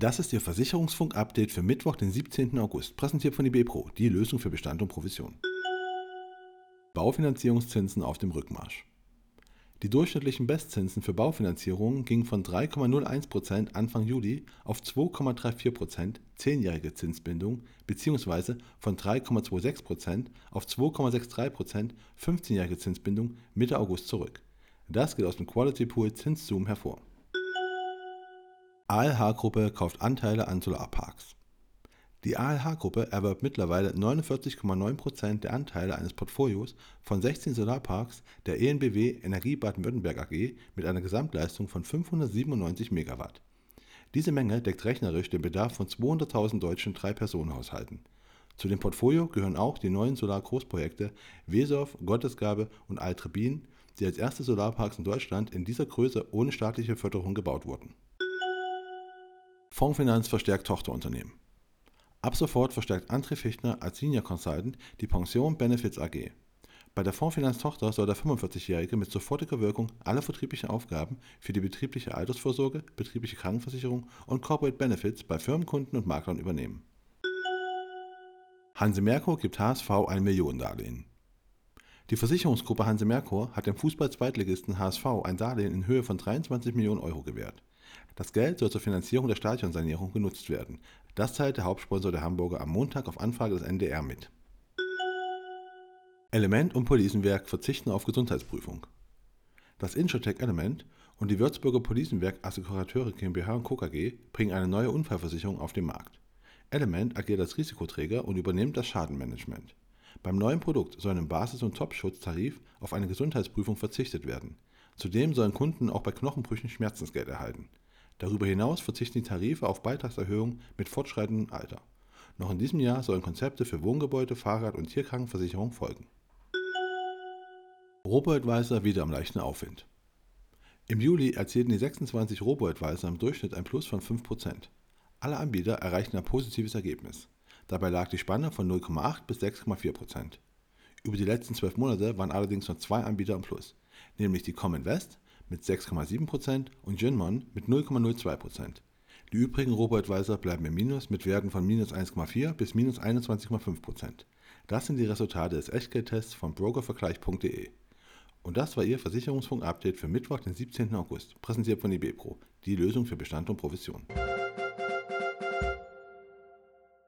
Das ist Ihr Versicherungsfunk-Update für Mittwoch, den 17. August, präsentiert von IBPRO, die Lösung für Bestand und Provision. Baufinanzierungszinsen auf dem Rückmarsch. Die durchschnittlichen Bestzinsen für Baufinanzierungen gingen von 3,01% Anfang Juli auf 2,34% zehnjährige Zinsbindung bzw. von 3,26% auf 2,63% 15-jährige Zinsbindung Mitte August zurück. Das geht aus dem Quality Pool Zinszoom hervor. ALH-Gruppe kauft Anteile an Solarparks. Die ALH-Gruppe erwarb mittlerweile 49,9% der Anteile eines Portfolios von 16 Solarparks der EnBW Energie Baden-Württemberg AG mit einer Gesamtleistung von 597 Megawatt. Diese Menge deckt rechnerisch den Bedarf von 200.000 deutschen Drei-Personen-Haushalten. Zu dem Portfolio gehören auch die neuen Solar-Großprojekte Wesow, Gottesgabe und Altrebin, die als erste Solarparks in Deutschland in dieser Größe ohne staatliche Förderung gebaut wurden Fondsfinanz verstärkt Tochterunternehmen. Ab sofort verstärkt André Fichtner als Senior Consultant die Pension Benefits AG. Bei der Fondsfinanz-Tochter soll der 45-Jährige mit sofortiger Wirkung alle vertrieblichen Aufgaben für die betriebliche Altersvorsorge, betriebliche Krankenversicherung und Corporate Benefits bei Firmenkunden und Maklern übernehmen. Hanse Merkur gibt HSV ein Millionendarlehen. Die Versicherungsgruppe Hanse Merkur hat dem Fußball-Zweitligisten HSV ein Darlehen in Höhe von 23 Millionen Euro gewährt. Das Geld soll zur Finanzierung der Stadionsanierung genutzt werden. Das teilt der Hauptsponsor der Hamburger am Montag auf Anfrage des NDR mit. Element und Polisenwerk verzichten auf Gesundheitsprüfung. Das Insurtech Element und die Würzburger Polisenwerk Assekurateure GmbH und Co. KG bringen eine neue Unfallversicherung auf den Markt. Element agiert als Risikoträger und übernimmt das Schadenmanagement. Beim neuen Produkt sollen im Basis- und Topschutztarif auf eine Gesundheitsprüfung verzichtet werden. Zudem sollen Kunden auch bei Knochenbrüchen Schmerzensgeld erhalten. Darüber hinaus verzichten die Tarife auf Beitragserhöhungen mit fortschreitendem Alter. Noch in diesem Jahr sollen Konzepte für Wohngebäude, Fahrrad- und Tierkrankenversicherung folgen. Robo-Advisor wieder am leichten Aufwind. Im Juli erzielten die 26 Robo-Advisor im Durchschnitt ein Plus von 5%. Alle Anbieter erreichten ein positives Ergebnis. Dabei lag die Spanne von 0,8 bis 6,4%. Über die letzten 12 Monate waren allerdings nur zwei Anbieter im Plus, nämlich die Commonvest mit 6,7% und Genmon mit 0,02%. Die übrigen Robo-Advisor bleiben im Minus mit Werten von minus 1,4 bis minus 21,5%. Das sind die Resultate des Echtgeldtests von brokervergleich.de. Und das war Ihr Versicherungsfunk-Update für Mittwoch, den 17. August, präsentiert von IBPRO, die Lösung für Bestand und Provision.